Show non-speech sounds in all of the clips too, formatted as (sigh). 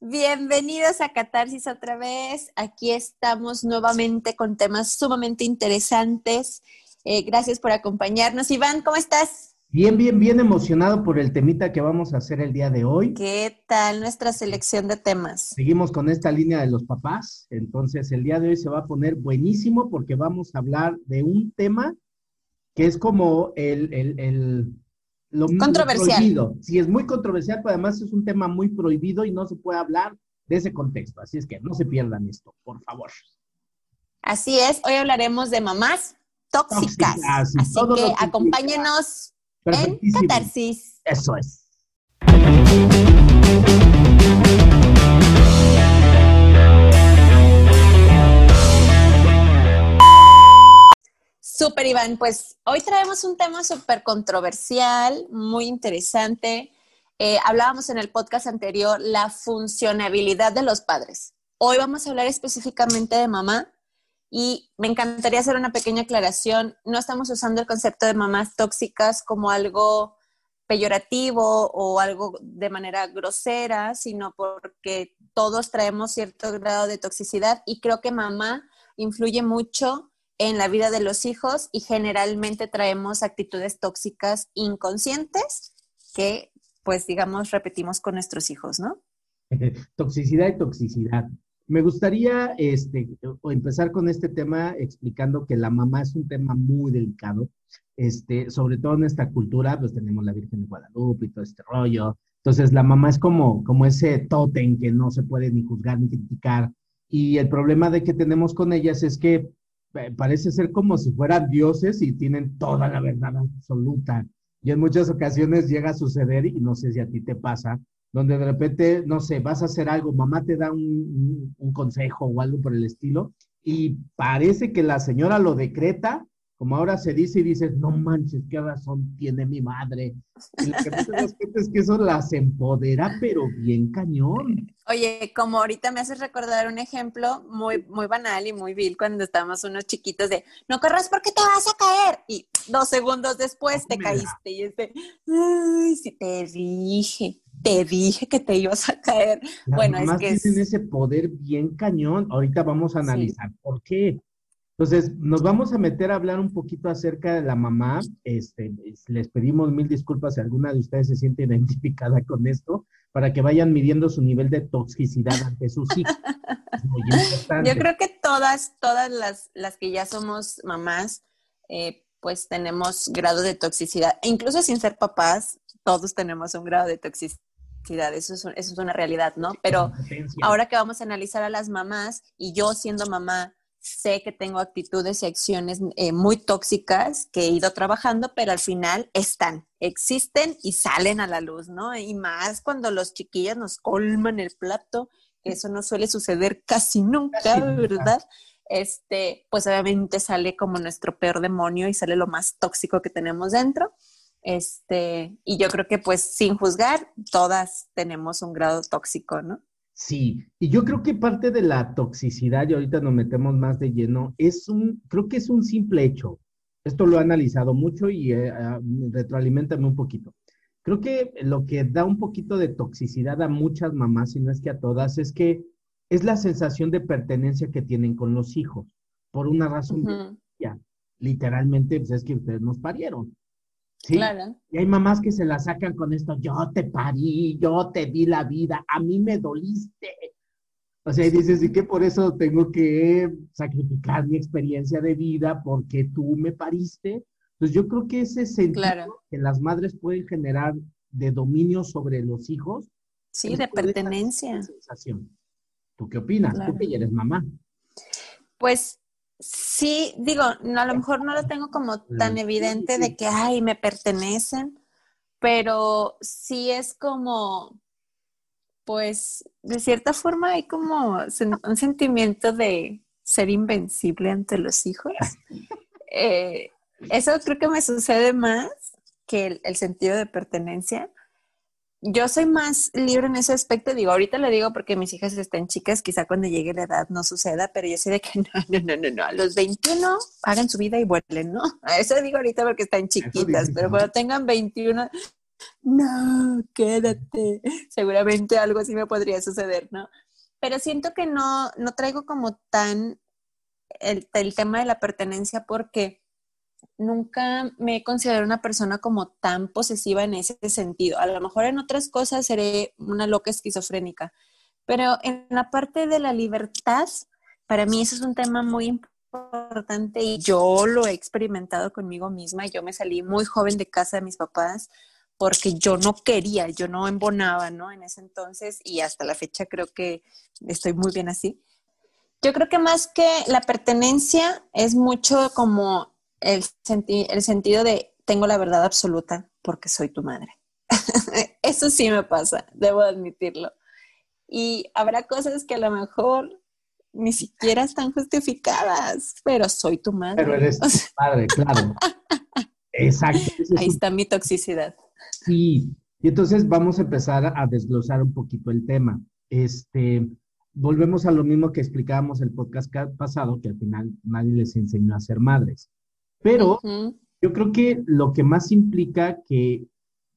Bienvenidos a Catarsis otra vez. Aquí estamos nuevamente con temas sumamente interesantes. Eh, gracias por acompañarnos. Iván, ¿cómo estás? Bien, bien, bien emocionado por el temita que vamos a hacer el día de hoy. ¿Qué tal nuestra selección de temas? Seguimos con esta línea de los papás. Entonces, el día de hoy se va a poner buenísimo porque vamos a hablar de un tema que es como el, el, el lo controversial. Prohibido. Sí, es muy controversial, pero además es un tema muy prohibido y no se puede hablar de ese contexto. Así es que no se pierdan esto, por favor. Así es, hoy hablaremos de mamás tóxicas. Así que acompáñenos en Catarsis. Eso es. Super Iván, pues hoy traemos un tema súper controversial, muy interesante. Eh, hablábamos en el podcast anterior la funcionabilidad de los padres. Hoy vamos a hablar específicamente de mamá y me encantaría hacer una pequeña aclaración. No estamos usando el concepto de mamás tóxicas como algo peyorativo o algo de manera grosera, sino porque todos traemos cierto grado de toxicidad y creo que mamá influye mucho en la vida de los hijos y generalmente traemos actitudes tóxicas inconscientes que, pues, digamos, repetimos con nuestros hijos, ¿no? (laughs) toxicidad y toxicidad. Me gustaría este, empezar con este tema explicando que la mamá es un tema muy delicado, este, sobre todo en esta cultura, pues tenemos la Virgen de Guadalupe y todo este rollo. Entonces, la mamá es como, como ese tótem que no se puede ni juzgar ni criticar. Y el problema de que tenemos con ellas es que parece ser como si fueran dioses y tienen toda la verdad absoluta. Y en muchas ocasiones llega a suceder, y no sé si a ti te pasa, donde de repente, no sé, vas a hacer algo, mamá te da un, un consejo o algo por el estilo, y parece que la señora lo decreta como ahora se dice y dices, no manches, qué razón tiene mi madre. Y lo que no es que eso las empodera, pero bien cañón. Oye, como ahorita me haces recordar un ejemplo muy, muy banal y muy vil cuando estábamos unos chiquitos de, no corras porque te vas a caer. Y dos segundos después te caíste y este, ay, sí te dije, te dije que te ibas a caer. bueno, es que tienen ese poder bien cañón. Ahorita vamos a analizar por qué. Entonces, nos vamos a meter a hablar un poquito acerca de la mamá. Este, les pedimos mil disculpas si alguna de ustedes se siente identificada con esto, para que vayan midiendo su nivel de toxicidad ante sus hijos. Yo creo que todas, todas las, las que ya somos mamás, eh, pues tenemos grado de toxicidad. E incluso sin ser papás, todos tenemos un grado de toxicidad. Eso es, eso es una realidad, ¿no? Pero ahora que vamos a analizar a las mamás y yo siendo mamá, sé que tengo actitudes y acciones eh, muy tóxicas que he ido trabajando, pero al final están, existen y salen a la luz, ¿no? Y más cuando los chiquillos nos colman el plato, que eso no suele suceder casi nunca, ¿verdad? Este, pues obviamente sale como nuestro peor demonio y sale lo más tóxico que tenemos dentro. Este, y yo creo que pues sin juzgar, todas tenemos un grado tóxico, ¿no? Sí, y yo creo que parte de la toxicidad, y ahorita nos metemos más de lleno, es un, creo que es un simple hecho. Esto lo he analizado mucho y eh, ah, retroalimentame un poquito. Creo que lo que da un poquito de toxicidad a muchas mamás, y no es que a todas, es que es la sensación de pertenencia que tienen con los hijos, por una razón, ya, literalmente, pues es que ustedes nos parieron. Claro. Y hay mamás que se la sacan con esto, yo te parí, yo te di la vida, a mí me doliste. O sea, y dices, ¿y que por eso tengo que sacrificar mi experiencia de vida porque tú me pariste? Pues yo creo que ese sentido que las madres pueden generar de dominio sobre los hijos. Sí, de pertenencia. ¿Tú qué opinas? Tú que eres mamá. Pues sí, digo, a lo mejor no lo tengo como tan evidente de que, ay, me pertenecen, pero sí es como, pues, de cierta forma hay como un sentimiento de ser invencible ante los hijos. (laughs) Eh, eso creo que me sucede más que el sentido de pertenencia yo soy más libre en ese aspecto, digo, ahorita le digo porque mis hijas están chicas, quizá cuando llegue la edad no suceda, pero yo sé de que (laughs) no, no, no, no, no, a los 21 hagan su vida y vuelen, ¿no? A (laughs) eso digo ahorita porque están chiquitas, pero cuando tengan 21, no, quédate. Seguramente algo así me podría suceder, ¿no? Pero siento que no, no traigo como tan el, el tema de la pertenencia porque nunca me he considerado una persona como tan posesiva en ese sentido. A lo mejor en otras cosas seré una loca esquizofrénica, pero en la parte de la libertad, para mí eso es un tema muy importante y yo lo he experimentado conmigo misma. Yo me salí muy joven de casa de mis papás porque yo no quería, yo no embonaba, ¿no? En ese entonces y hasta la fecha creo que estoy muy bien así. Yo creo que más que la pertenencia es mucho como el, el sentido de tengo la verdad absoluta porque soy tu madre. (laughs) Eso sí me pasa, debo admitirlo. Y habrá cosas que a lo mejor ni siquiera están justificadas, pero soy tu madre. Pero eres tu madre, claro. (laughs) Exacto. Ahí está mi toxicidad. Sí, y entonces vamos a empezar a desglosar un poquito el tema. Este, volvemos a lo mismo que explicábamos el podcast pasado, que al final nadie les enseñó a ser madres. Pero yo creo que lo que más implica que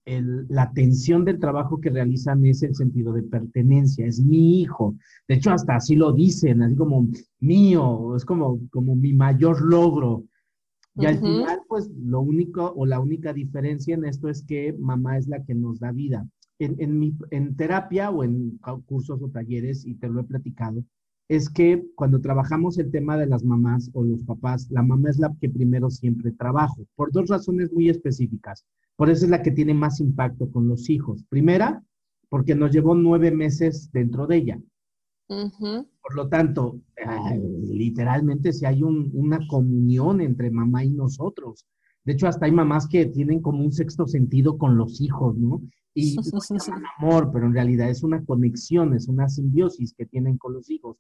la atención del trabajo que realizan es el sentido de pertenencia, es mi hijo. De hecho, hasta así lo dicen, así como mío, es como, como mi mayor logro. Y al final, pues lo único o la única diferencia en esto es que mamá es la que nos da vida. En, en, mi, en terapia o en cursos o talleres, y te lo he platicado, es que cuando trabajamos el tema de las mamás o los papás, la mamá es la que primero siempre trabajo, por dos razones muy específicas. Por eso es la que tiene más impacto con los hijos. Primera, porque nos llevó nueve meses dentro de ella. Por lo tanto, literalmente si hay una comunión entre mamá y nosotros. De hecho, hasta hay mamás que tienen como un sexto sentido con los hijos, ¿no? Y (laughs) no se llaman amor, pero en realidad es una conexión, es una simbiosis que tienen con los hijos.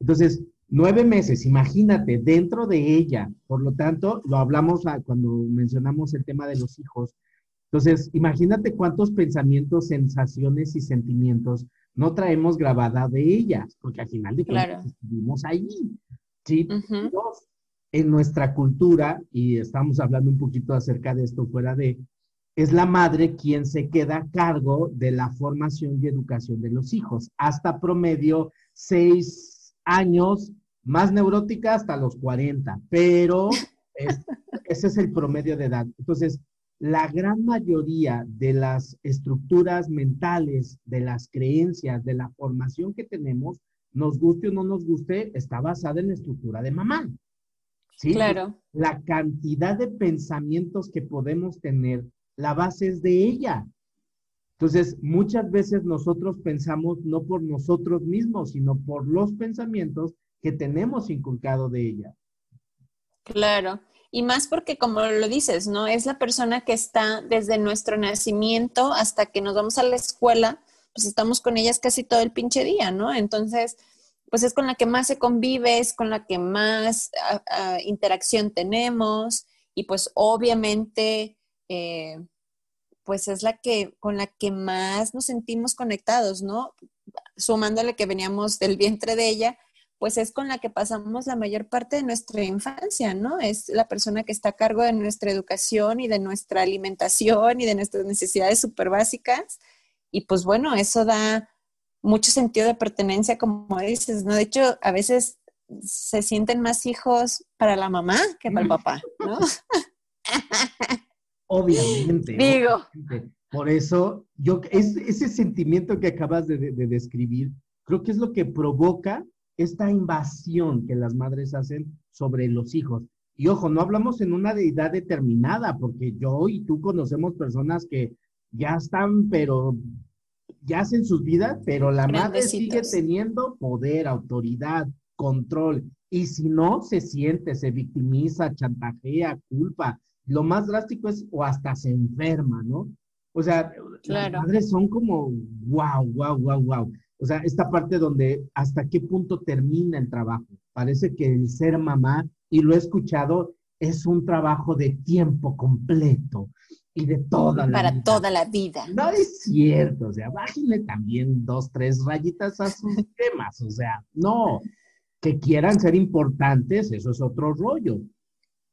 Entonces, nueve meses, imagínate, dentro de ella. Por lo tanto, lo hablamos cuando mencionamos el tema de los hijos. Entonces, imagínate cuántos pensamientos, sensaciones y sentimientos no traemos grabada de ellas, porque al final de cuentas estuvimos ahí. ¿sí? en nuestra cultura, y estamos hablando un poquito acerca de esto fuera de, es la madre quien se queda a cargo de la formación y educación de los hijos, hasta promedio seis, años, más neurótica hasta los 40, pero (laughs) ese es el promedio de edad. Entonces, la gran mayoría de las estructuras mentales, de las creencias, de la formación que tenemos, nos guste o no nos guste, está basada en la estructura de mamá. ¿sí? Claro. La cantidad de pensamientos que podemos tener, la base es de ella. Entonces, muchas veces nosotros pensamos no por nosotros mismos, sino por los pensamientos que tenemos inculcado de ella. Claro. Y más porque, como lo dices, ¿no? Es la persona que está desde nuestro nacimiento hasta que nos vamos a la escuela, pues estamos con ellas casi todo el pinche día, ¿no? Entonces, pues es con la que más se convive, es con la que más ah, ah, interacción tenemos y pues obviamente eh, pues es la que con la que más nos sentimos conectados, ¿no? Sumándole que veníamos del vientre de ella, pues es con la que pasamos la mayor parte de nuestra infancia, ¿no? Es la persona que está a cargo de nuestra educación y de nuestra alimentación y de nuestras necesidades súper básicas. Y pues bueno, eso da mucho sentido de pertenencia, como dices, ¿no? De hecho, a veces se sienten más hijos para la mamá que para el papá, ¿no? (laughs) Obviamente. Digo. Por eso, yo, es, ese sentimiento que acabas de, describir, creo que es lo que provoca esta invasión que las madres hacen sobre los hijos. Y ojo, no hablamos en una deidad determinada, porque yo y tú conocemos personas que ya están, pero ya hacen sus vidas, pero la madre sigue teniendo poder, autoridad, control. Y si no, se siente, se victimiza, chantajea, culpa, lo más drástico es o hasta se enferma, ¿no? O sea, las madres son como, wow, wow, wow, wow. O sea, esta parte donde hasta qué punto termina el trabajo. Parece que el ser mamá, y lo he escuchado, es un trabajo de tiempo completo y de toda la Para toda la vida. No es cierto, o sea, bájenle también dos, tres rayitas a sus (laughs) temas, o sea, no, que quieran ser importantes, eso es otro rollo,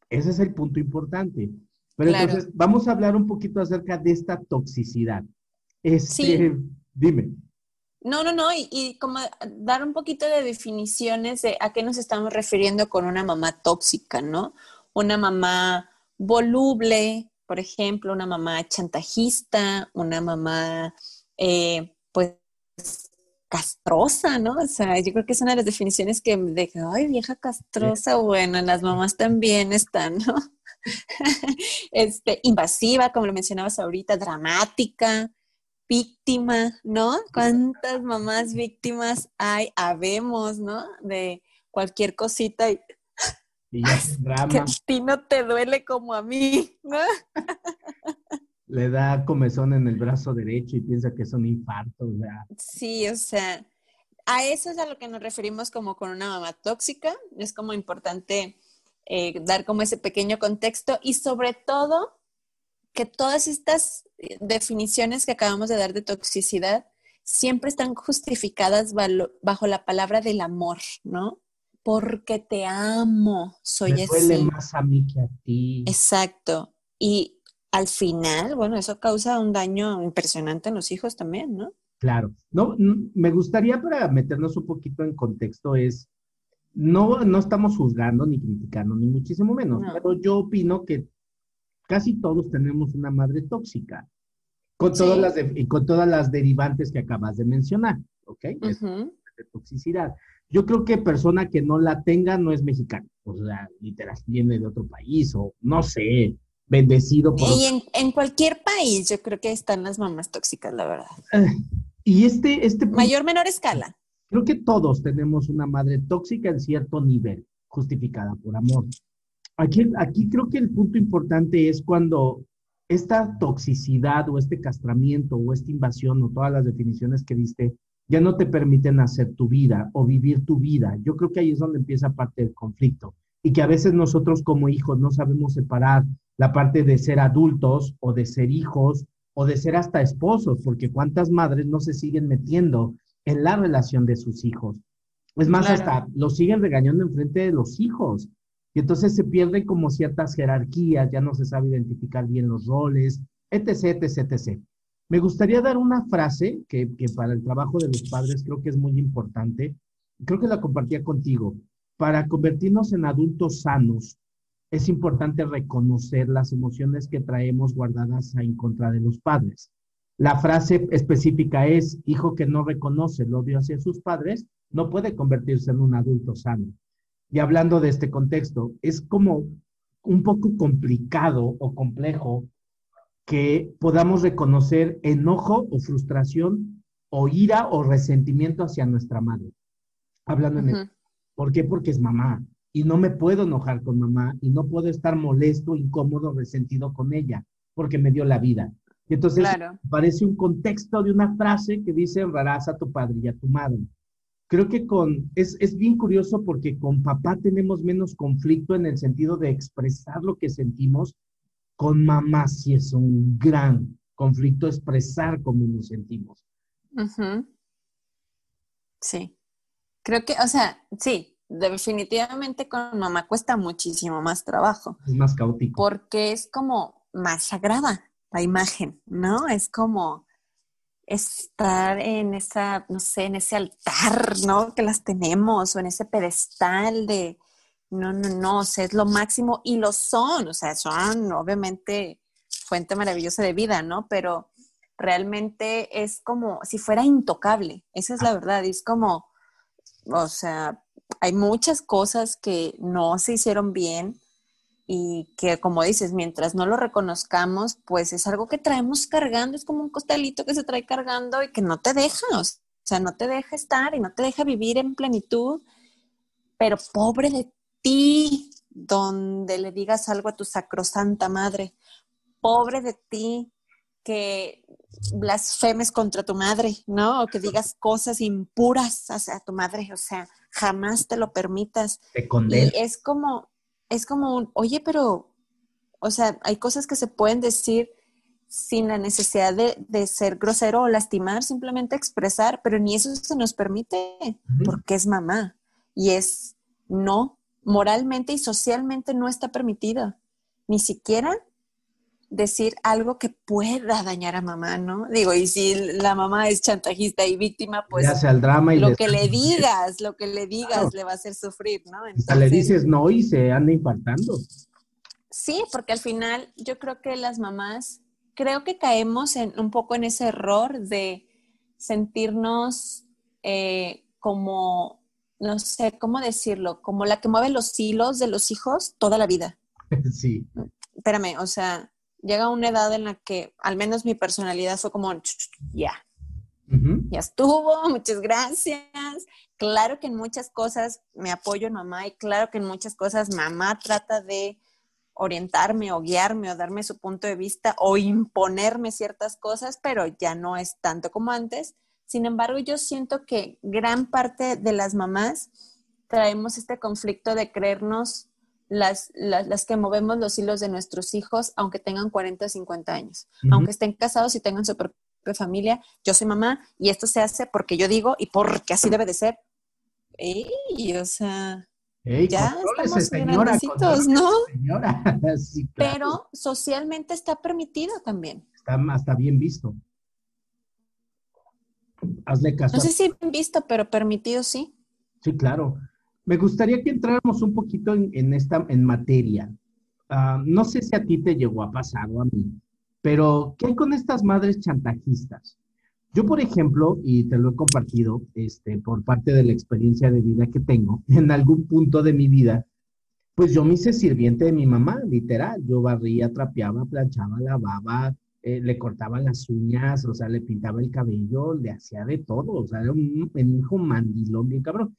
ese es el punto importante. Pero entonces, vamos a hablar un poquito acerca de esta toxicidad. Este, sí. Dime. No, no, no, y, y, como dar un poquito de definiciones de a qué nos estamos refiriendo con una mamá tóxica, ¿no? Una mamá voluble, por ejemplo, una mamá chantajista, una mamá, eh, pues, castrosa, ¿no? O sea, yo creo que es una de las definiciones que me deja, ay, vieja castrosa, bueno, las mamás también están, ¿no? (laughs) este, invasiva, como lo mencionabas ahorita, dramática, víctima, ¿no? ¿Cuántas mamás víctimas hay, habemos, ¿no? De cualquier cosita y, y ya (laughs) drama. Que a ti no te duele como a mí, ¿no? (laughs) Le da comezón en el brazo derecho y piensa que es un infarto, o sea. Sí, o sea, a eso es a lo que nos referimos como con una mamá tóxica. Es como importante eh, dar como ese pequeño contexto y sobre todo que todas estas eh, definiciones que acabamos de dar de toxicidad siempre están justificadas bajo la palabra del amor, ¿no? Porque te amo, soy Me duele más a mí que a ti. Exacto. Y al final, bueno, eso causa un daño impresionante en los hijos también, ¿no? Claro. No, me gustaría para meternos un poquito en contexto es, no, no estamos juzgando ni criticando, ni muchísimo menos, pero yo opino que casi todos tenemos una madre tóxica, con, todas, las con todas las derivantes que acabas de mencionar, ¿ok? de toxicidad. Yo creo que persona que no la tenga no es mexicana, o sea, literal, viene de otro país o no sé, bendecido por... Y en, cualquier país yo creo que están las mamás tóxicas, la verdad. Eh, y este, este... Mayor, menor escala. Creo que todos tenemos una madre tóxica en cierto nivel, justificada por amor. Aquí, aquí creo que el punto importante es cuando esta toxicidad o este castramiento o esta invasión o todas las definiciones que diste ya no te permiten hacer tu vida o vivir tu vida. Yo creo que ahí es donde empieza parte del conflicto y que a veces nosotros como hijos no sabemos separar la parte de ser adultos o de ser hijos o de ser hasta esposos, porque cuántas madres no se siguen metiendo en la relación de sus hijos. Es más, hasta los siguen regañando en frente de los hijos. Y entonces se pierden como ciertas jerarquías, ya no se sabe identificar bien los roles, etc., etc., etc. Me gustaría dar una frase que, que para el trabajo de los padres creo que es muy importante. Creo que la compartía contigo. Para convertirnos en adultos sanos, es importante reconocer las emociones que traemos guardadas en contra de los padres. La frase específica es, hijo que no reconoce el odio hacia sus padres, no puede convertirse en un adulto sano. Y hablando de este contexto, es como un poco complicado o complejo que podamos reconocer enojo o frustración o ira o resentimiento hacia nuestra madre. Hablando en ¿Por qué? Porque es mamá y no me puedo enojar con mamá y no puedo estar molesto, incómodo, resentido con ella porque me dio la vida. Y entonces parece un contexto de una frase que dice honrarás a tu padre y a tu madre creo que con, es, es, bien curioso porque con papá tenemos menos conflicto en el sentido de expresar lo que sentimos. Con mamá sí es un gran conflicto expresar cómo nos sentimos. Sí. Creo que, o sea, sí, definitivamente con mamá cuesta muchísimo más trabajo. Es más caótico. Porque es como más sagrada la imagen, ¿no? Es como, estar en esa, no sé, en ese altar, ¿no? Que las tenemos, o en ese pedestal de, no, no, no, o sea, es lo máximo y lo son, o sea, son obviamente fuente maravillosa de vida, ¿no? Pero realmente es como si fuera intocable, esa es la verdad, es como, o sea, hay muchas cosas que no se hicieron bien, y que como dices, mientras no lo reconozcamos, pues es algo que traemos cargando, es como un costalito que se trae cargando y que no te deja, o sea, no te deja estar y no te deja vivir en plenitud, pero pobre de ti, donde le digas algo a tu sacrosanta madre, pobre de ti que blasfemes contra tu madre, ¿no? O que digas cosas impuras hacia tu madre, o sea, jamás te lo permitas. Te y es como, es como un, oye, pero, o sea, hay cosas que se pueden decir sin la necesidad de, ser grosero o lastimar, simplemente expresar, pero ni eso se nos permite porque es mamá. Y es no, moralmente y socialmente no está permitido, ni siquiera decir algo que pueda dañar a mamá, ¿no? Digo, y si la mamá es chantajista y víctima, pues ya el drama y lo que le digas, lo que le digas le va a hacer sufrir, ¿no? Entonces, le dices no y se anda infartando. Sí, porque al final yo creo que las mamás, creo que caemos en un poco en ese error de sentirnos eh, como, no sé cómo decirlo, como la que mueve los hilos de los hijos toda la vida. (laughs) Sí. Espérame, o sea, llega una edad en la que al menos mi personalidad fue como, ya, ya estuvo, (laughs) muchas gracias. Claro que en muchas cosas me apoyo en mamá y claro que en muchas cosas mamá trata de orientarme o guiarme o darme su punto de vista o imponerme ciertas cosas, pero ya no es tanto como antes. Sin embargo, yo siento que gran parte de las mamás traemos este conflicto de creernos las, las, que movemos los hilos de nuestros hijos, aunque tengan 40 o 50 años, aunque estén casados y tengan su propia familia. Yo soy mamá y esto se hace porque yo digo y porque así debe de ser. y o sea, ya estamos señora, ¿no? (laughs) Pero socialmente está permitido también. Está hasta bien visto. Hazle caso. No sé si bien visto, pero permitido sí. Sí, claro. Me gustaría que entráramos un poquito en, esta en materia. Ah, no sé si a ti te llegó a pasar o a mí, pero ¿qué hay con estas madres chantajistas? Yo, por ejemplo, y te lo he compartido este, por parte de la experiencia de vida que tengo, (laughs) en algún punto de mi vida, pues yo me hice sirviente de mi mamá, literal. Yo barría, trapeaba, planchaba, lavaba, eh, le cortaba las uñas, o sea, le pintaba el cabello, le hacía de todo, o sea, era un, un hijo mandilón bien cabrón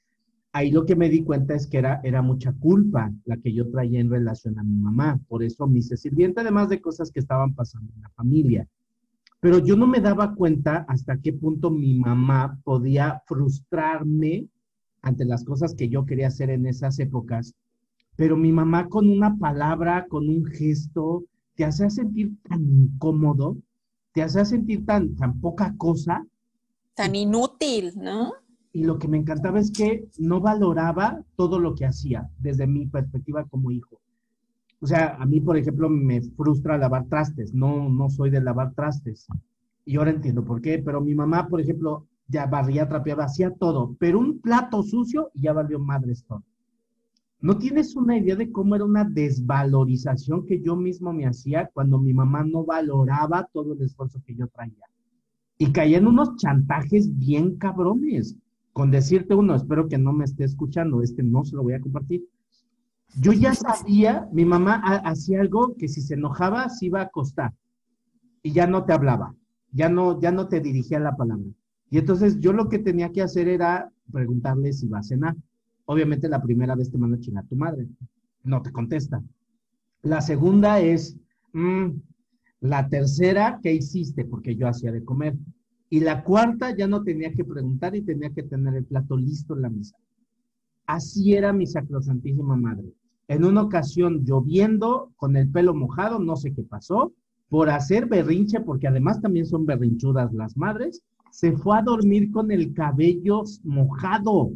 ahí lo que me di cuenta es que era, era mucha culpa la que yo traía en relación a mi mamá. Por eso me hice sirviente, además de cosas que estaban pasando en la familia. Pero yo no me daba cuenta hasta qué punto mi mamá podía frustrarme ante las cosas que yo quería hacer en esas épocas. Pero mi mamá con una palabra, con un gesto, te hacía sentir tan incómodo, te hacía sentir tan, tan poca cosa. Tan inútil, ¿no? Y lo que me encantaba es que no valoraba todo lo que hacía desde mi perspectiva como hijo. O sea, a mí, por ejemplo, me frustra lavar trastes. No, no soy de lavar trastes. Y ahora entiendo por qué. Pero mi mamá, por ejemplo, ya barría, trapeaba, hacía todo. Pero un plato sucio y ya valió madre todo. No tienes una idea de cómo era una desvalorización que yo mismo me hacía cuando mi mamá no valoraba todo el esfuerzo que yo traía. Y caía en unos chantajes bien cabrones con decirte uno, espero que no me esté escuchando, este no se lo voy a compartir. Yo ya sabía, mi mamá hacía algo que si se enojaba se iba a acostar y ya no te hablaba, ya no, ya no te dirigía la palabra. Y entonces yo lo que tenía que hacer era preguntarle si va a cenar. Obviamente la primera vez te manda a tu madre, no te contesta. La segunda es, mm, la tercera, ¿qué hiciste? Porque yo hacía de comer. Y la cuarta ya no tenía que preguntar y tenía que tener el plato listo en la mesa. Así era mi sacrosantísima madre. En una ocasión lloviendo, con el pelo mojado, no sé qué pasó, por hacer berrinche, porque además también son berrinchudas las madres, se fue a dormir con el cabello mojado.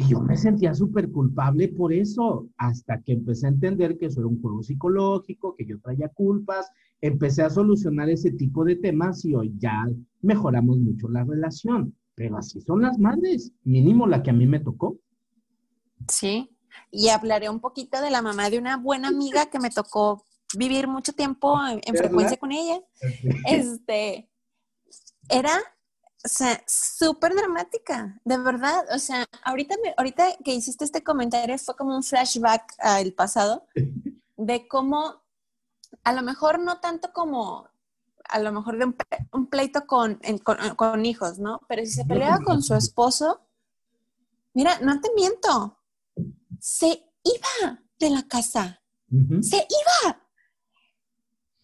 Y yo me sentía súper culpable por eso, hasta que empecé a entender que eso era un juego psicológico, que yo traía culpas, empecé a solucionar ese tipo de temas y hoy ya mejoramos mucho la relación. Pero así son las madres, mínimo la que a mí me tocó. Sí, y hablaré un poquito de la mamá de una buena amiga que me tocó vivir mucho tiempo en, frecuencia con ella. Este, era, o sea, súper dramática, de verdad. O sea, ahorita, ahorita que hiciste este comentario fue como un flashback al pasado (laughs) de cómo a lo mejor no tanto como a lo mejor de un, pleito con, con, hijos, ¿no? Pero si se peleaba con su esposo, mira, no te miento, se iba de la casa, se iba.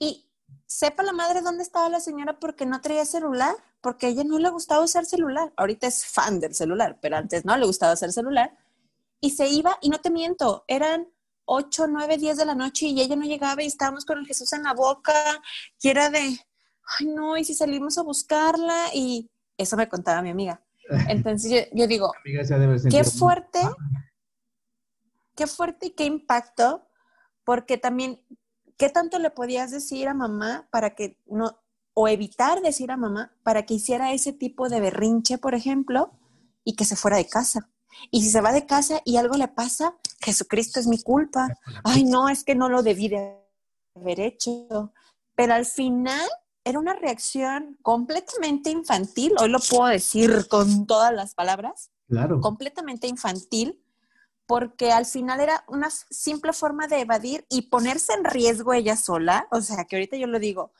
Y sepa la madre dónde estaba la señora porque no traía celular, porque a ella no le gustaba usar celular. Ahorita es fan del celular, pero antes no le gustaba usar celular. Y se iba, y no te miento, eran 8, 9, 10 de la noche y ella no llegaba y estábamos con el Jesús en la boca y era de, ay no, y si salimos a buscarla y eso me contaba mi amiga. Entonces yo, digo, (laughs) qué fuerte, qué fuerte y qué impacto, porque también ¿qué tanto le podías decir a mamá para que no, o evitar decir a mamá para que hiciera ese tipo de berrinche, por ejemplo, y que se fuera de casa? Y si se va de casa y algo le pasa, Jesucristo es mi culpa. Ay, no, es que no lo debí de haber hecho. Pero al final era una reacción completamente infantil, hoy lo puedo decir con todas las palabras, claro. completamente infantil, porque al final era una simple forma de evadir y ponerse en riesgo ella sola, o sea, que ahorita yo lo digo,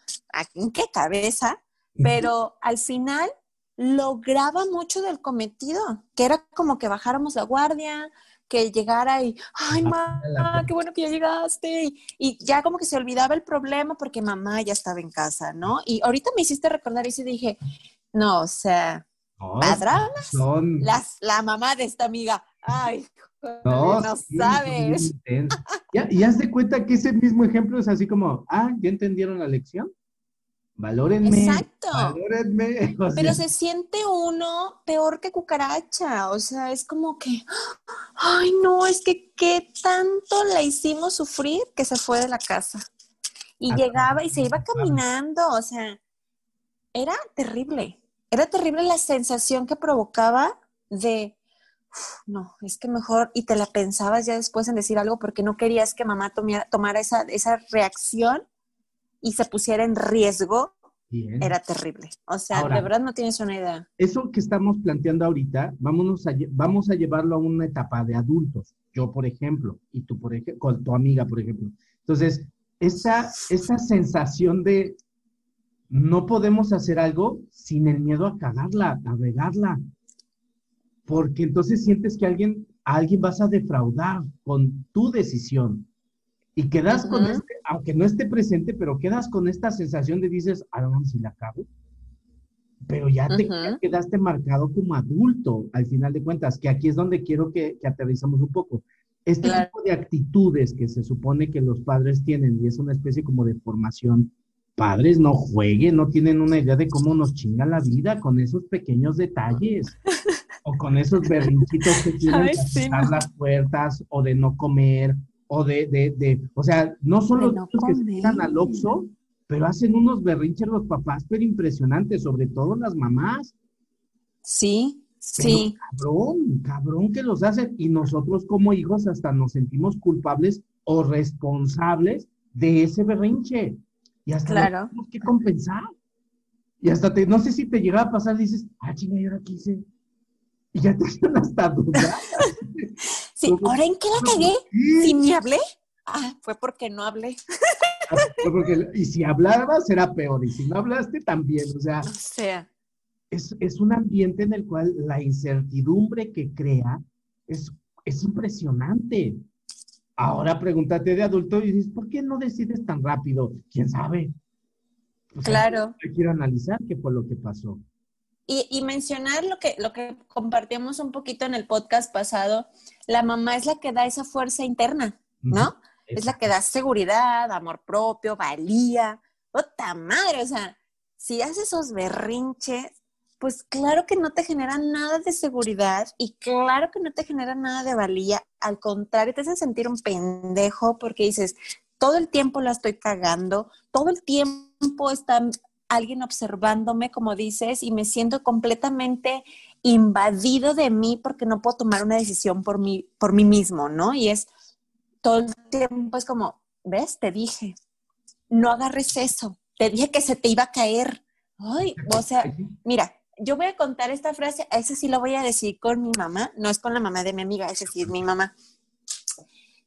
¿en qué cabeza? Pero al final lograba mucho del cometido, que era como que bajáramos la guardia, que llegara y, ay, mamá, qué bueno que ya llegaste. Y, ya como que se olvidaba el problema porque mamá ya estaba en casa, ¿no? Y ahorita me hiciste recordar eso y dije, no, o sea, las, la mamá de esta amiga, ay, no, sabes. y haz de cuenta que ese mismo ejemplo es así como, ah, ¿ya entendieron la lección? Valórenme. Exacto. Valórenme. (laughs) Pero se siente uno peor que cucaracha. O sea, es como que, ay, no, es que qué tanto la hicimos sufrir que se fue de la casa. Y llegaba y se iba caminando. O sea, era terrible. Era terrible la sensación que provocaba de, no, es que mejor, y te la pensabas ya después en decir algo porque no querías que mamá tomara esa, esa reacción y se pusiera en riesgo, era terrible. O sea, de verdad no tienes una idea. Eso que estamos planteando ahorita, vámonos a, vamos a llevarlo a una etapa de adultos. Yo, por ejemplo, y tú, por ejemplo, con tu amiga, por ejemplo. Entonces, esa, esa sensación de no podemos hacer algo sin el miedo a cagarla, a regarla. Porque entonces sientes que alguien, a alguien vas a defraudar con tu decisión. Y quedas con este, aunque no esté presente, pero quedas con esta sensación de dices, a si la acabo. Pero ya te quedaste marcado como adulto, al final de cuentas, que aquí es donde quiero que, que aterrizamos un poco. Este tipo de actitudes que se supone que los padres tienen, y es una especie como de formación, padres no jueguen, no tienen una idea de cómo nos chinga la vida con esos pequeños detalles. o con esos berrinchitos que (laughs) tienen que cerrar las puertas, o de no comer, o de, de, de, o sea, no son los que se están al oxo, pero hacen unos berrinches los papás, pero impresionantes, sobre todo las mamás. Sí, sí. Cabrón, cabrón que los hacen. Y nosotros como hijos hasta nos sentimos culpables o responsables de ese berrinche. Y hasta claro. tenemos que compensar. Y hasta te, no sé si te llega a pasar, dices, ah, chinga, ¿y ahora qué hice? Y ya te hacen hasta dudar. (laughs) Sí, ¿ahora en qué la cagué? ¿Si me hablé? Ah, fue porque no hablé. Ah, y si hablabas era peor, y si no hablaste también, o sea. O sea. Es, es un ambiente en el cual la incertidumbre que crea es, es impresionante. Ahora pregúntate de adulto y dices, ¿por qué no decides tan rápido? ¿Quién sabe? claro. Yo quiero analizar qué fue lo que pasó. Y, mencionar lo que, lo que compartimos un poquito en el podcast pasado, la mamá es la que da esa fuerza interna, ¿no? Es la que da seguridad, amor propio, valía. ¡Puta madre! O sea, si haces esos berrinches, pues claro que no te genera nada de seguridad y claro que no te genera nada de valía. Al contrario, te hace sentir un pendejo porque dices, todo el tiempo la estoy cagando, todo el tiempo está alguien observándome, como dices, y me siento completamente invadido de mí porque no puedo tomar una decisión por mí, por mí mismo, ¿no? Y es todo el tiempo es como, ¿ves? Te dije, no agarres eso, te dije que se te iba a caer. Ay, o sea, mira, yo voy a contar esta frase, a esa sí lo voy a decir con mi mamá, no es con la mamá de mi amiga, esa sí es mi mamá.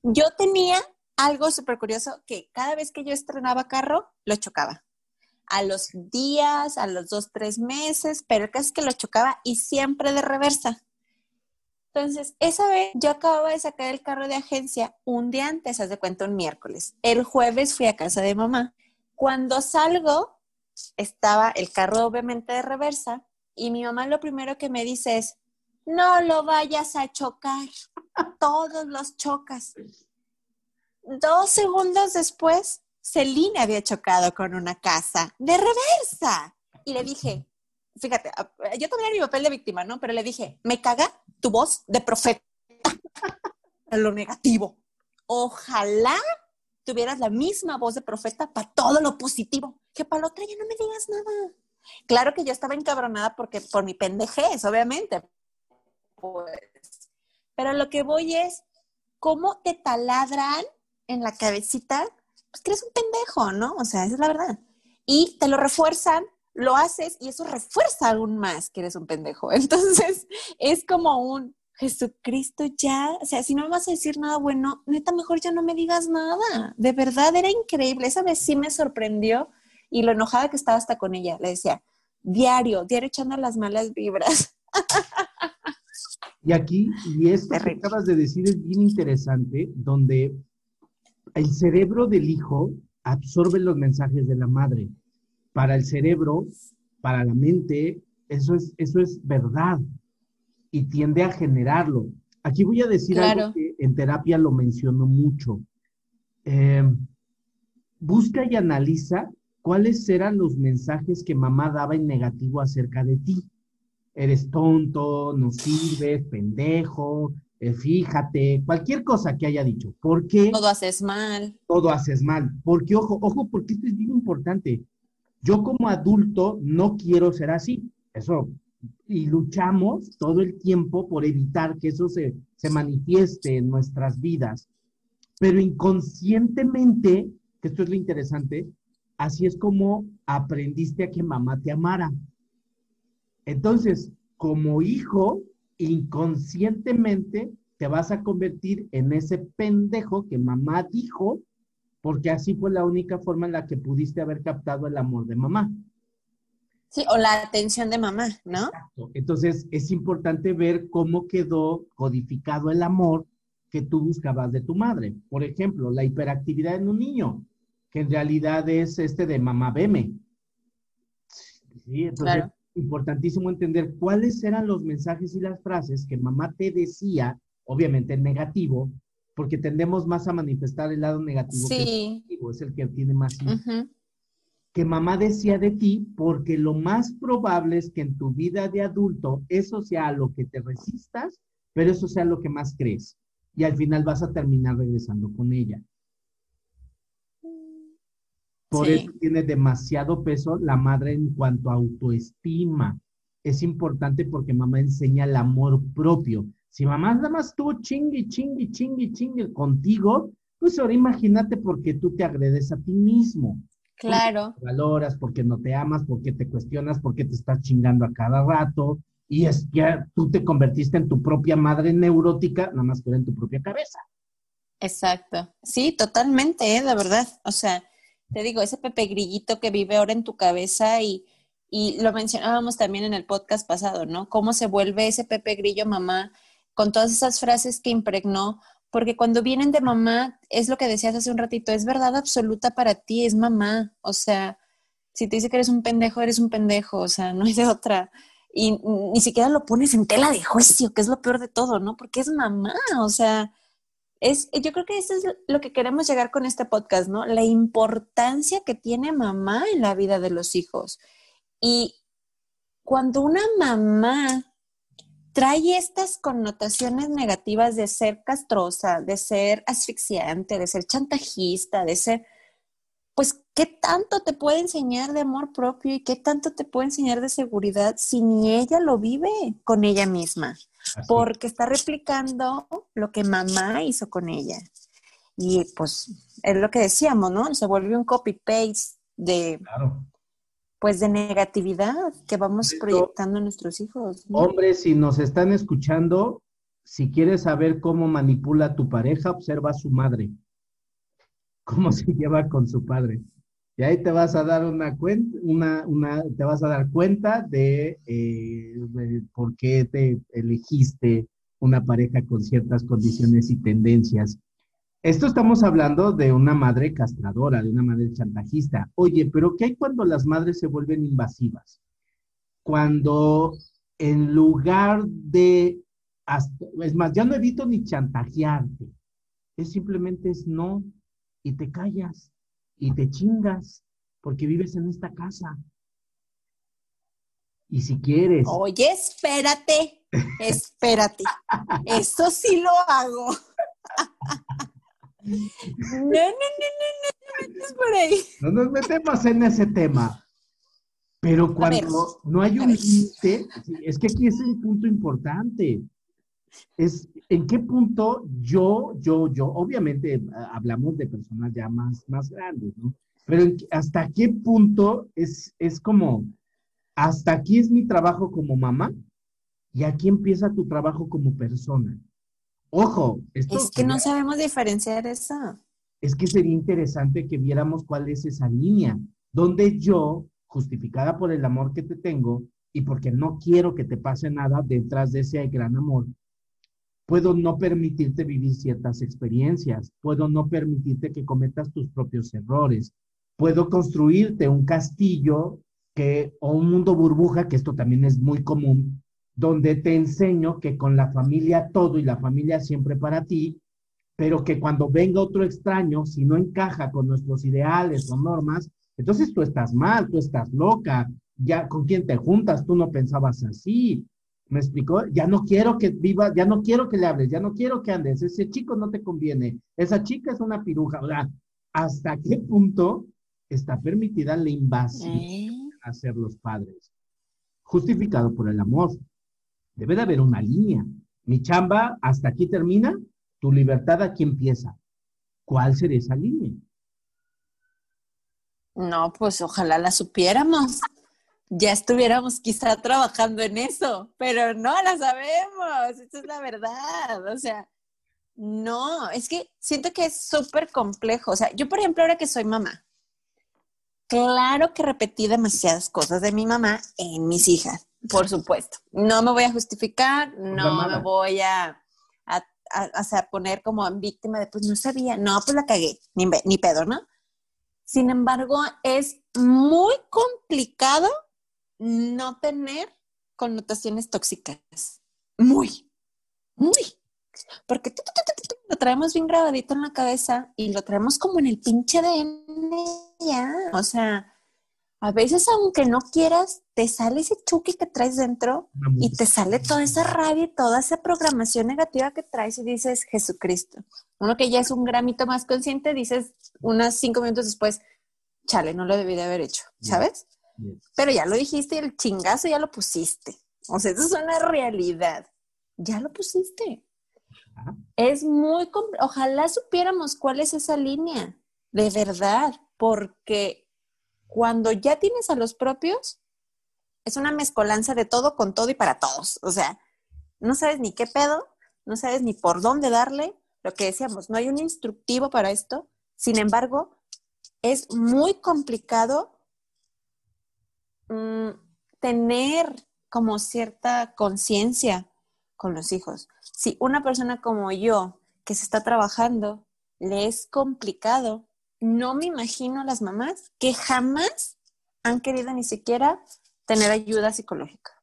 Yo tenía algo súper curioso que cada vez que yo estrenaba carro, lo chocaba a los días, a los dos, tres meses, pero es que lo chocaba y siempre de reversa. Entonces, esa vez yo acababa de sacar el carro de agencia un día antes, haz de cuenta un miércoles. El jueves fui a casa de mamá. Cuando salgo, estaba el carro obviamente de reversa y mi mamá lo primero que me dice es, no lo vayas a chocar, (laughs) todos los chocas. Dos segundos después, Celine había chocado con una casa de reversa. Y le dije, fíjate, yo también mi papel de víctima, ¿no? Pero le dije, me caga tu voz de profeta. A (laughs) lo negativo. Ojalá tuvieras la misma voz de profeta para todo lo positivo, que para la otra ya no me digas nada. Claro que yo estaba encabronada porque por mi pendejez, obviamente. Pues, pero lo que voy es, ¿cómo te taladran en la cabecita? Pues que eres un pendejo, ¿no? O sea, esa es la verdad. Y te lo refuerzan, lo haces y eso refuerza aún más que eres un pendejo. (laughs) Entonces, es como un, Jesucristo ya, o sea, si no me vas a decir nada bueno, neta, mejor ya no me digas nada. De verdad, era increíble. Esa vez sí me sorprendió y lo enojada que estaba hasta con ella. Le decía, diario, diario echando las malas vibras. Y aquí, y esto que acabas de decir es bien interesante, donde el cerebro del hijo absorbe los mensajes de la madre. Para el cerebro, para la mente, eso es, eso es verdad y tiende a generarlo. Aquí voy a decir algo que en terapia lo menciono mucho. Eh, busca y analiza cuáles eran los mensajes que mamá daba en negativo acerca de ti. Eres tonto, no sirves, pendejo, eh, fíjate, cualquier cosa que haya dicho. ¿Por qué? Todo haces mal. Todo haces mal. Porque, ojo, ojo, porque esto es bien importante. Yo como adulto no quiero ser así. Eso y luchamos todo el tiempo por evitar que eso se, se manifieste en nuestras vidas. Pero inconscientemente, que esto es lo interesante, así es como aprendiste a que mamá te amara. Entonces, como hijo, inconscientemente te vas a convertir en ese pendejo que mamá dijo, porque así fue la única forma en la que pudiste haber captado el amor de mamá. Sí, o la atención de mamá, ¿no? Exacto. Entonces, es importante ver cómo quedó codificado el amor que tú buscabas de tu madre. Por ejemplo, la hiperactividad en un niño, que en realidad es este de mamá veme. Sí, entonces, importantísimo entender cuáles eran los mensajes y las frases que mamá te decía, obviamente en negativo, porque tendemos más a manifestar el lado negativo sí. que el positivo, es el que tiene más que mamá decía de ti, porque lo más probable es que en tu vida de adulto eso sea lo que te resistas, pero eso sea lo que más crees. Y al final vas a terminar regresando con ella. Por eso tiene demasiado peso la madre en cuanto a autoestima. Es importante porque mamá enseña el amor propio. Si mamá nada más tú chingue, chingue, chingue, chingue contigo, pues ahora imagínate porque tú te agredes a ti mismo. Claro. Porque te valoras, porque no te amas, porque te cuestionas, porque te estás chingando a cada rato. Y es que tú te convertiste en tu propia madre neurótica, nada más que en tu propia cabeza. Exacto. Sí, totalmente, ¿eh? de verdad. O sea, te digo, ese Pepe Grillito que vive ahora en tu cabeza y, y lo mencionábamos también en el podcast pasado, ¿no? Cómo se vuelve ese Pepe Grillo mamá con todas esas frases que impregnó porque cuando vienen de mamá, es lo que decías hace un ratito, es verdad absoluta para ti, es mamá. O sea, si te dice que eres un pendejo, eres un pendejo, o sea, no hay de otra. Y ni siquiera lo pones en tela de juicio, que es lo peor de todo, ¿no? Porque es mamá, o sea, es, yo creo que eso es lo que queremos llegar con este podcast, ¿no? La importancia que tiene mamá en la vida de los hijos. Y cuando una mamá trae estas connotaciones negativas de ser castrosa, de ser asfixiante, de ser chantajista, de ser, pues, ¿qué tanto te puede enseñar de amor propio y qué tanto te puede enseñar de seguridad si ni ella lo vive con ella misma? Porque está replicando lo que mamá hizo con ella. Y pues es lo que decíamos, ¿no? Se vuelve un copy-paste de, claro pues de negatividad que vamos proyectando a nuestros hijos. Hombres, si nos están escuchando, si quieres saber cómo manipula tu pareja, observa a su madre, (laughs) cómo se lleva con su padre. Y ahí te vas a dar una cuenta, una, una, te vas a dar cuenta de, eh, de por qué te elegiste una pareja con ciertas condiciones y tendencias esto estamos hablando de una madre castradora, de una madre chantajista. Oye, pero ¿qué hay cuando las madres se vuelven invasivas? Cuando en lugar de, es más, ya no evito ni chantajearte, es simplemente es no y te callas y te chingas porque vives en esta casa. Y si quieres. Oye, espérate, espérate. Eso sí lo hago. no, no, no, no, no, por ahí. No nos metemos en ese tema. Pero cuando no hay un límite, es que aquí es un punto importante. Es en qué punto yo, yo, yo, obviamente hablamos de personas ya más, más grandes, ¿no? Pero hasta qué punto es, es como, hasta aquí es mi trabajo como mamá y aquí empieza tu trabajo como persona. Ojo, esto es que no sabemos diferenciar eso. Es que sería interesante que viéramos cuál es esa línea, donde yo, justificada por el amor que te tengo y porque no quiero que te pase nada detrás de ese gran amor, puedo no permitirte vivir ciertas experiencias, puedo no permitirte que cometas tus propios errores, puedo construirte un castillo que, o un mundo burbuja, que esto también es muy común, donde te enseño que con la familia todo y la familia siempre para ti, pero que cuando venga otro extraño, si no encaja con nuestros ideales o normas, entonces tú estás mal, tú estás loca, ya con quién te juntas, tú no pensabas así. ¿Me explicó? Ya no quiero que viva, ya no quiero que le hables, ya no quiero que andes, ese chico no te conviene, esa chica es una piruja. O sea, ¿hasta qué punto está permitida la invasión a ser los padres? Justificado por el amor. Debe de haber una línea. Mi chamba hasta aquí termina, tu libertad aquí empieza. ¿Cuál sería esa línea? No, pues ojalá la supiéramos. Ya estuviéramos quizá trabajando en eso, pero no la sabemos. Esa es la verdad. O sea, no, es que siento que es súper complejo. O sea, yo, por ejemplo, ahora que soy mamá, claro que repetí demasiadas cosas de mi mamá en mis hijas por supuesto. No me voy a justificar, no me voy a, a, poner como víctima de, pues no sabía, no, pues la cagué, ni, ni pedo, ¿no? Sin embargo, es muy complicado no tener connotaciones tóxicas. Muy, muy. Porque lo traemos bien grabadito en la cabeza y lo traemos como en el pinche de ya. O sea, a veces aunque no quieras, te sale ese chuki que traes dentro y te sale toda esa rabia y toda esa programación negativa que traes y dices, Jesucristo. Uno que ya es un gramito más consciente, dices unos cinco minutos después, chale, no lo debí de haber hecho, ¿sabes? Pero ya lo dijiste y el chingazo ya lo pusiste. O sea, eso es una realidad. Ya lo pusiste. Es muy... Ojalá supiéramos cuál es esa línea, de verdad, porque cuando ya tienes a los propios, es una mezcolanza de todo con todo y para todos. O sea, no sabes ni qué pedo, no sabes ni por dónde darle. Lo que decíamos, no hay un instructivo para esto. Sin embargo, es muy complicado mm, tener como cierta conciencia con los hijos. Si una persona como yo, que se está trabajando, le es complicado no me imagino las mamás que jamás han querido ni siquiera tener ayuda psicológica.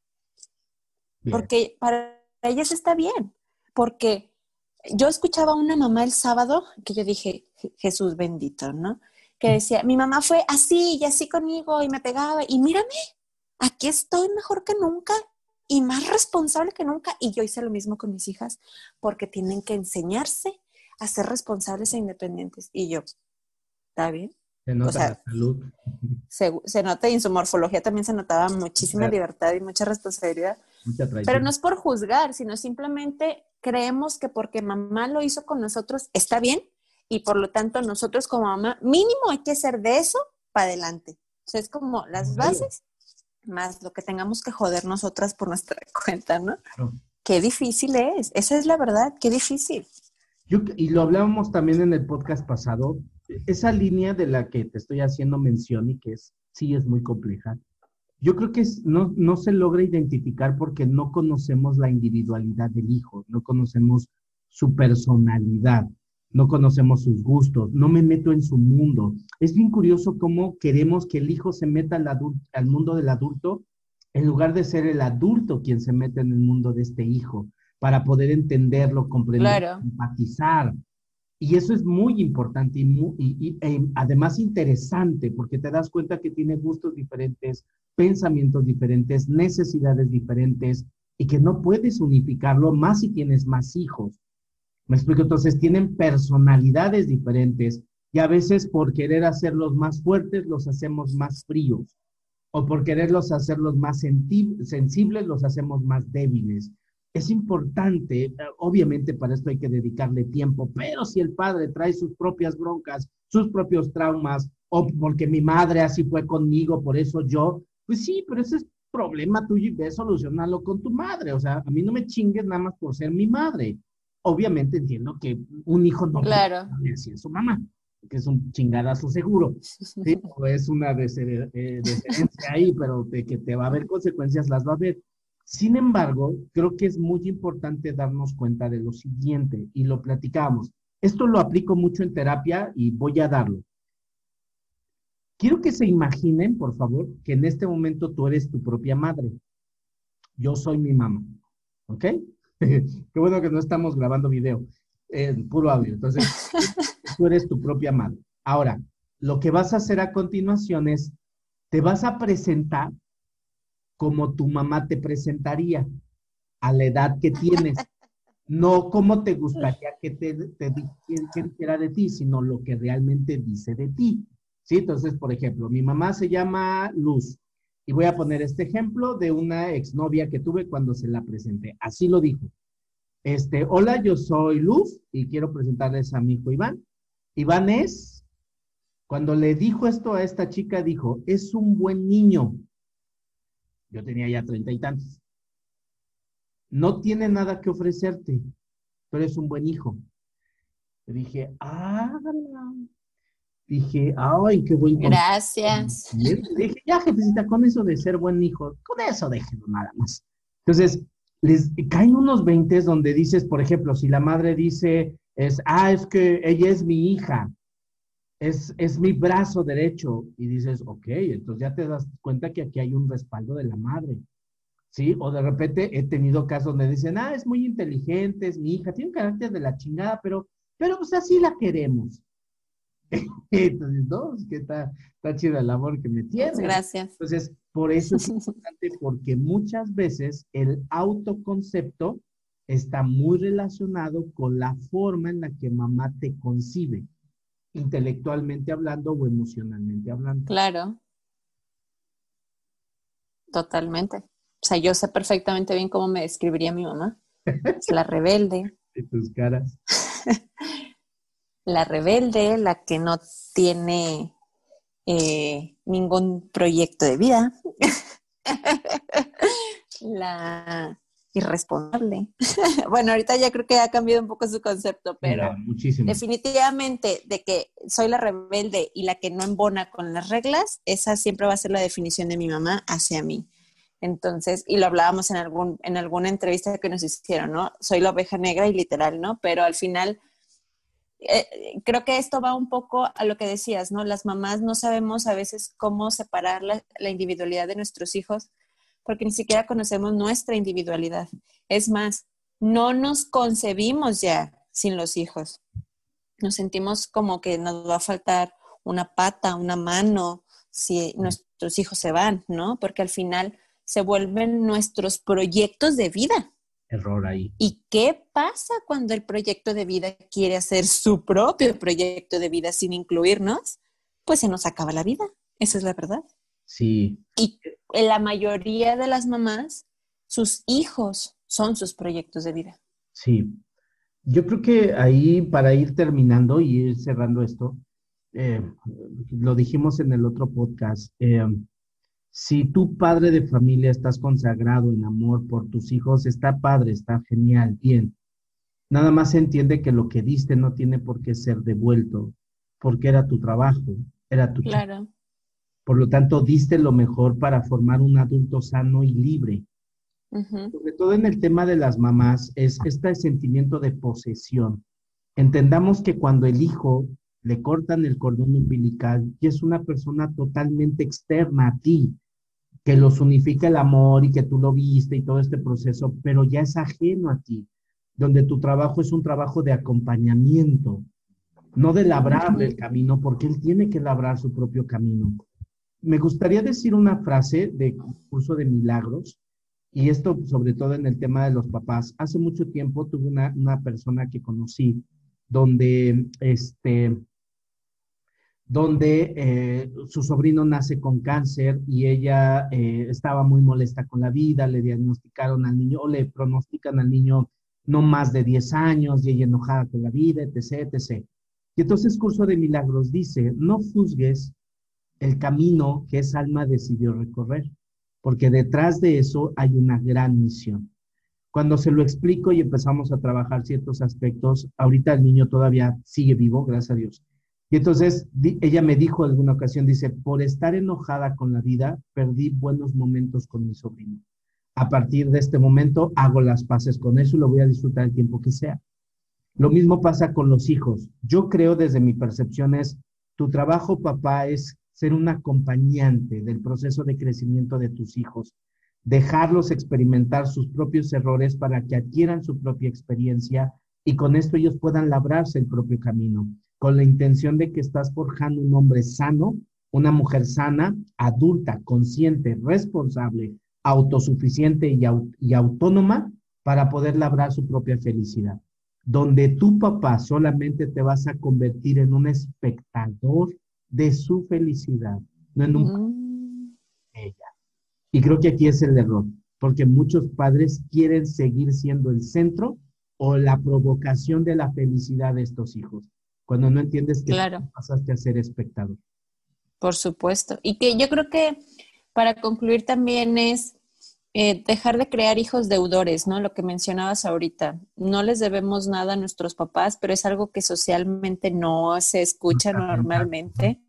Porque para ellas está bien. Porque yo escuchaba a una mamá el sábado que yo dije, Jesús bendito, ¿no? Que decía, mi mamá fue así y así conmigo y me pegaba y mírame, aquí estoy mejor que nunca y más responsable que nunca. Y yo hice lo mismo con mis hijas porque tienen que enseñarse a ser responsables e independientes. Y yo, ¿Está bien? Se nota la salud. Se, nota y en su morfología también se notaba muchísima libertad y mucha responsabilidad. Pero no es por juzgar, sino simplemente creemos que porque mamá lo hizo con nosotros está bien y por lo tanto nosotros como mamá mínimo hay que hacer de eso para adelante. O sea, es como las bases más lo que tengamos que joder nosotras por nuestra (laughs) cuenta, ¿no? Qué difícil es, esa es la verdad, qué difícil. y lo hablábamos también en el podcast pasado, esa línea de la que te estoy haciendo mención y que es, sí es muy compleja, yo creo que no, no se logra identificar porque no conocemos la individualidad del hijo, no conocemos su personalidad, no conocemos sus gustos, no me meto en su mundo. Es bien curioso cómo queremos que el hijo se meta al, al mundo del adulto en lugar de ser el adulto quien se mete en el mundo de este hijo para poder entenderlo, comprenderlo, empatizar. Y eso es muy importante y, e además interesante porque te das cuenta que tiene gustos diferentes, pensamientos diferentes, necesidades diferentes y que no puedes unificarlo más si tienes más hijos. Me explico, entonces tienen personalidades diferentes y a veces por querer hacerlos más fuertes los hacemos más fríos o por quererlos hacerlos más sensibles los hacemos más débiles. Es importante, obviamente para esto hay que dedicarle tiempo, pero si el padre trae sus propias broncas, sus propios traumas, o porque mi madre así fue conmigo, por eso yo, pues sí, pero ese es problema tuyo y ve solucionarlo con tu madre. O sea, a mí no me chingues nada más por ser mi madre. Obviamente entiendo que un hijo no claro. puede decir su mamá, que es un chingadazo seguro. (laughs) ¿sí? O es una eh, diferencia ahí, pero de que te va a haber consecuencias, las va a haber. Sin embargo, creo que es muy importante darnos cuenta de lo siguiente, y lo platicamos. Esto lo aplico mucho en terapia y voy a darlo. Quiero que se imaginen, por favor, que en este momento tú eres tu propia madre. Yo soy mi mamá. ¿Ok? (laughs) Qué bueno que no estamos grabando video, en puro audio. Entonces, (laughs) tú eres tu propia madre. Ahora, lo que vas a hacer a continuación es, te vas a presentar como tu mamá te presentaría a la edad que tienes. No como te gustaría que te, te, dijera de ti, sino lo que realmente dice de ti. ¿sí? Entonces, por ejemplo, mi mamá se llama Luz y voy a poner este ejemplo de una exnovia que tuve cuando se la presenté. Así lo dijo. Este, hola, yo soy Luz y quiero presentarles a mi hijo Iván. Iván es, cuando le dijo esto a esta chica, dijo, es un buen niño. Yo tenía ya treinta y tantos. No tiene nada que ofrecerte, pero es un buen hijo. Le dije, ah, Dije, ay, qué buen Gracias. dije, ya, jefecita, con eso de ser buen hijo, con eso déjenlo nada más. Entonces, les caen unos 20 donde dices, por ejemplo, si la madre dice, es, ah, es que ella es mi hija, es, es mi brazo derecho, y dices, ok, entonces ya te das cuenta que aquí hay un respaldo de la madre. ¿Sí? O de repente he tenido casos donde dicen, ah, es muy inteligente, es mi hija, tiene un carácter de la chingada, pero, pero pues así la queremos. (laughs) Entonces, no, es que está, está chida el amor que me tiene. Gracias. Entonces, por eso es importante, porque muchas veces el autoconcepto está muy relacionado con la forma en la que mamá te concibe, intelectualmente hablando o emocionalmente hablando. Claro. Totalmente. O sea, yo sé perfectamente bien cómo me describiría mi mamá. Es la rebelde. (laughs) De tus caras. (laughs) la rebelde, la que no tiene eh, ningún proyecto de vida, (laughs) la irresponsable. (laughs) bueno, ahorita ya creo que ha cambiado un poco su concepto, pero definitivamente de que soy la rebelde y la que no embona con las reglas, esa siempre va a ser la definición de mi mamá hacia mí. Entonces, y lo hablábamos en algún en alguna entrevista que nos hicieron, ¿no? Soy la oveja negra y literal, ¿no? Pero al final eh, creo que esto va un poco a lo que decías, ¿no? Las mamás no sabemos a veces cómo separar la, individualidad de nuestros hijos porque ni siquiera conocemos nuestra individualidad. Es más, no nos concebimos ya sin los hijos. Nos sentimos como que nos va a faltar una pata, una mano, si nuestros hijos se van, ¿no? Porque al final se vuelven nuestros proyectos de vida error ahí. ¿Y qué pasa cuando el proyecto de vida quiere hacer su propio proyecto de vida sin incluirnos? Pues se nos acaba la vida. Esa es la verdad. Sí. Y la mayoría de las mamás, sus hijos son sus proyectos de vida. Sí. Yo creo que ahí, para ir terminando y ir cerrando esto, eh, lo dijimos en el otro podcast, eh, si tú, padre de familia, estás consagrado en amor por tus hijos, está padre, está genial, bien. Nada más entiende que lo que diste no tiene por qué ser devuelto, porque era tu trabajo, era tu Claro. Por lo tanto, diste lo mejor para formar un adulto sano y libre. Sobre todo en el tema de las mamás, es este sentimiento de posesión. Entendamos que cuando el hijo le cortan el cordón umbilical y es una persona totalmente externa a ti, que los unifica el amor y que tú lo viste y todo este proceso, pero ya es ajeno a ti, donde tu trabajo es un trabajo de acompañamiento, no de labrarle el camino, porque él tiene que labrar su propio camino. Me gustaría decir una frase de curso de milagros y esto sobre todo en el tema de los papás. Hace mucho tiempo tuve una, una persona que conocí donde este, donde eh, su sobrino nace con cáncer y ella eh, estaba muy molesta con la vida, le diagnosticaron al niño o le pronostican al niño no más de 10 años y ella enojada con la vida, etc., etc. Y entonces Curso de Milagros dice, no juzgues el camino que esa alma decidió recorrer, porque detrás de eso hay una gran misión. Cuando se lo explico y empezamos a trabajar ciertos aspectos, ahorita el niño todavía sigue vivo, gracias a Dios y entonces ella me dijo alguna ocasión, dice, por estar enojada con la vida, perdí buenos momentos con mi sobrino. A partir de este momento hago las paces con eso y lo voy a disfrutar el tiempo que sea. Lo mismo pasa con los hijos. Yo creo desde mi percepción es, tu trabajo, papá, es ser un acompañante del proceso de crecimiento de tus hijos, dejarlos experimentar sus propios errores para que adquieran su propia experiencia y con esto ellos puedan labrarse el propio camino con la intención de que estás forjando un hombre sano, una mujer sana, adulta, consciente, responsable, autosuficiente y, autónoma para poder labrar su propia felicidad. Donde tu papá solamente te vas a convertir en un espectador de su felicidad, no en un mm. ella. Y creo que aquí es el error, porque muchos padres quieren seguir siendo el centro o la provocación de la felicidad de estos hijos cuando no entiendes que pasaste a ser espectador. Por supuesto. Y que yo creo que para concluir también es eh, dejar de crear hijos deudores, ¿no? Lo que mencionabas ahorita. No les debemos nada a nuestros papás, pero es algo que socialmente no se escucha normalmente.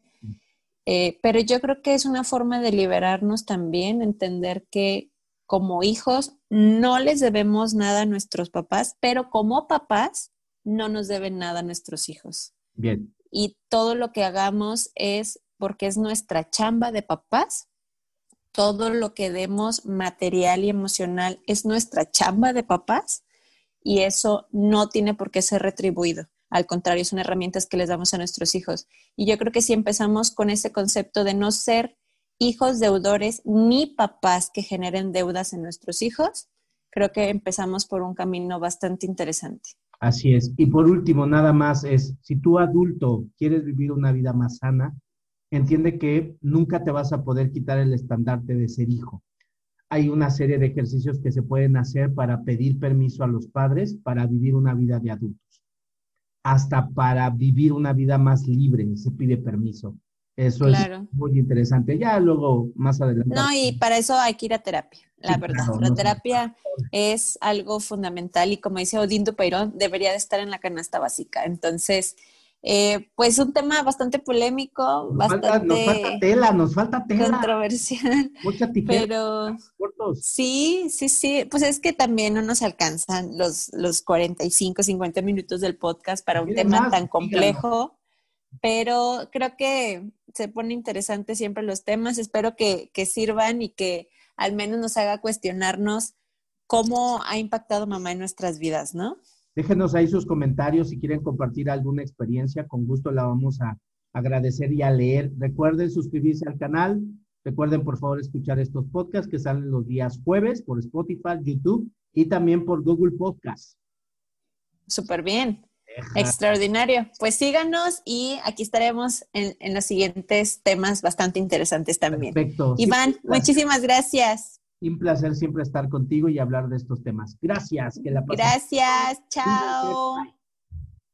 Eh, pero yo creo que es una forma de liberarnos también, entender que como hijos no les debemos nada a nuestros papás, pero como papás no nos deben nada a nuestros hijos. Bien. Y todo lo que hagamos es porque es nuestra chamba de papás. Todo lo que demos material y emocional es nuestra chamba de papás y eso no tiene por qué ser retribuido. Al contrario, son herramientas que les damos a nuestros hijos. Y yo creo que si empezamos con ese concepto de no ser hijos deudores ni papás que generen deudas en nuestros hijos, creo que empezamos por un camino bastante interesante. Así es. Y por último, nada más es, si tú adulto quieres vivir una vida más sana, entiende que nunca te vas a poder quitar el estandarte de ser hijo. Hay una serie de ejercicios que se pueden hacer para pedir permiso a los padres para vivir una vida de adultos. Hasta para vivir una vida más libre se pide permiso. Eso es muy interesante. Ya luego, más adelante. No, y para eso hay que ir a terapia, la verdad. la terapia es algo fundamental y como dice Odindo Peirón, debería de estar en la canasta básica. Entonces, eh, pues un tema bastante polémico, bastante... nos falta tela, nos falta tela. Controversial. Mucha Pero sí, sí, sí. Pues es que también no nos alcanzan los, los 45, 50 minutos del podcast para un tema tan complejo pero creo que se pone interesante siempre los temas. Espero que, sirvan y que al menos nos haga cuestionarnos cómo ha impactado mamá en nuestras vidas, ¿no? Déjenos ahí sus comentarios si quieren compartir alguna experiencia, con gusto la vamos a agradecer y a leer. Recuerden suscribirse al canal, recuerden por favor escuchar estos podcasts que salen los días jueves por Spotify, YouTube y también por Google Podcasts. Súper bien. Extraordinario. Pues síganos y aquí estaremos en, los siguientes temas bastante interesantes también. Perfecto. Iván, muchísimas gracias. Un placer siempre estar contigo y hablar de estos temas. Gracias. Que la Gracias. Chao.